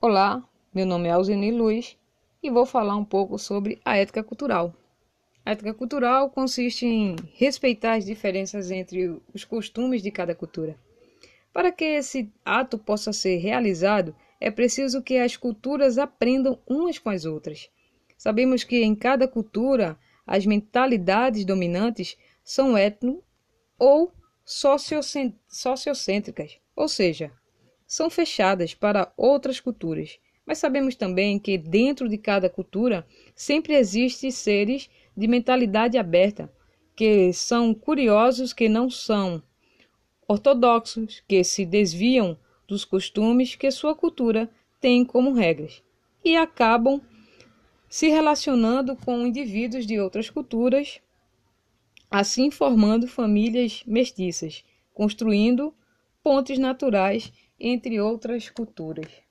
Olá, meu nome é Alzeni Luiz e vou falar um pouco sobre a ética cultural. A ética cultural consiste em respeitar as diferenças entre os costumes de cada cultura. Para que esse ato possa ser realizado, é preciso que as culturas aprendam umas com as outras. Sabemos que em cada cultura as mentalidades dominantes são etno ou sociocêntricas, ou seja, são fechadas para outras culturas. Mas sabemos também que dentro de cada cultura sempre existem seres de mentalidade aberta, que são curiosos, que não são ortodoxos, que se desviam dos costumes que sua cultura tem como regras e acabam se relacionando com indivíduos de outras culturas assim formando famílias mestiças, construindo pontes naturais entre outras culturas.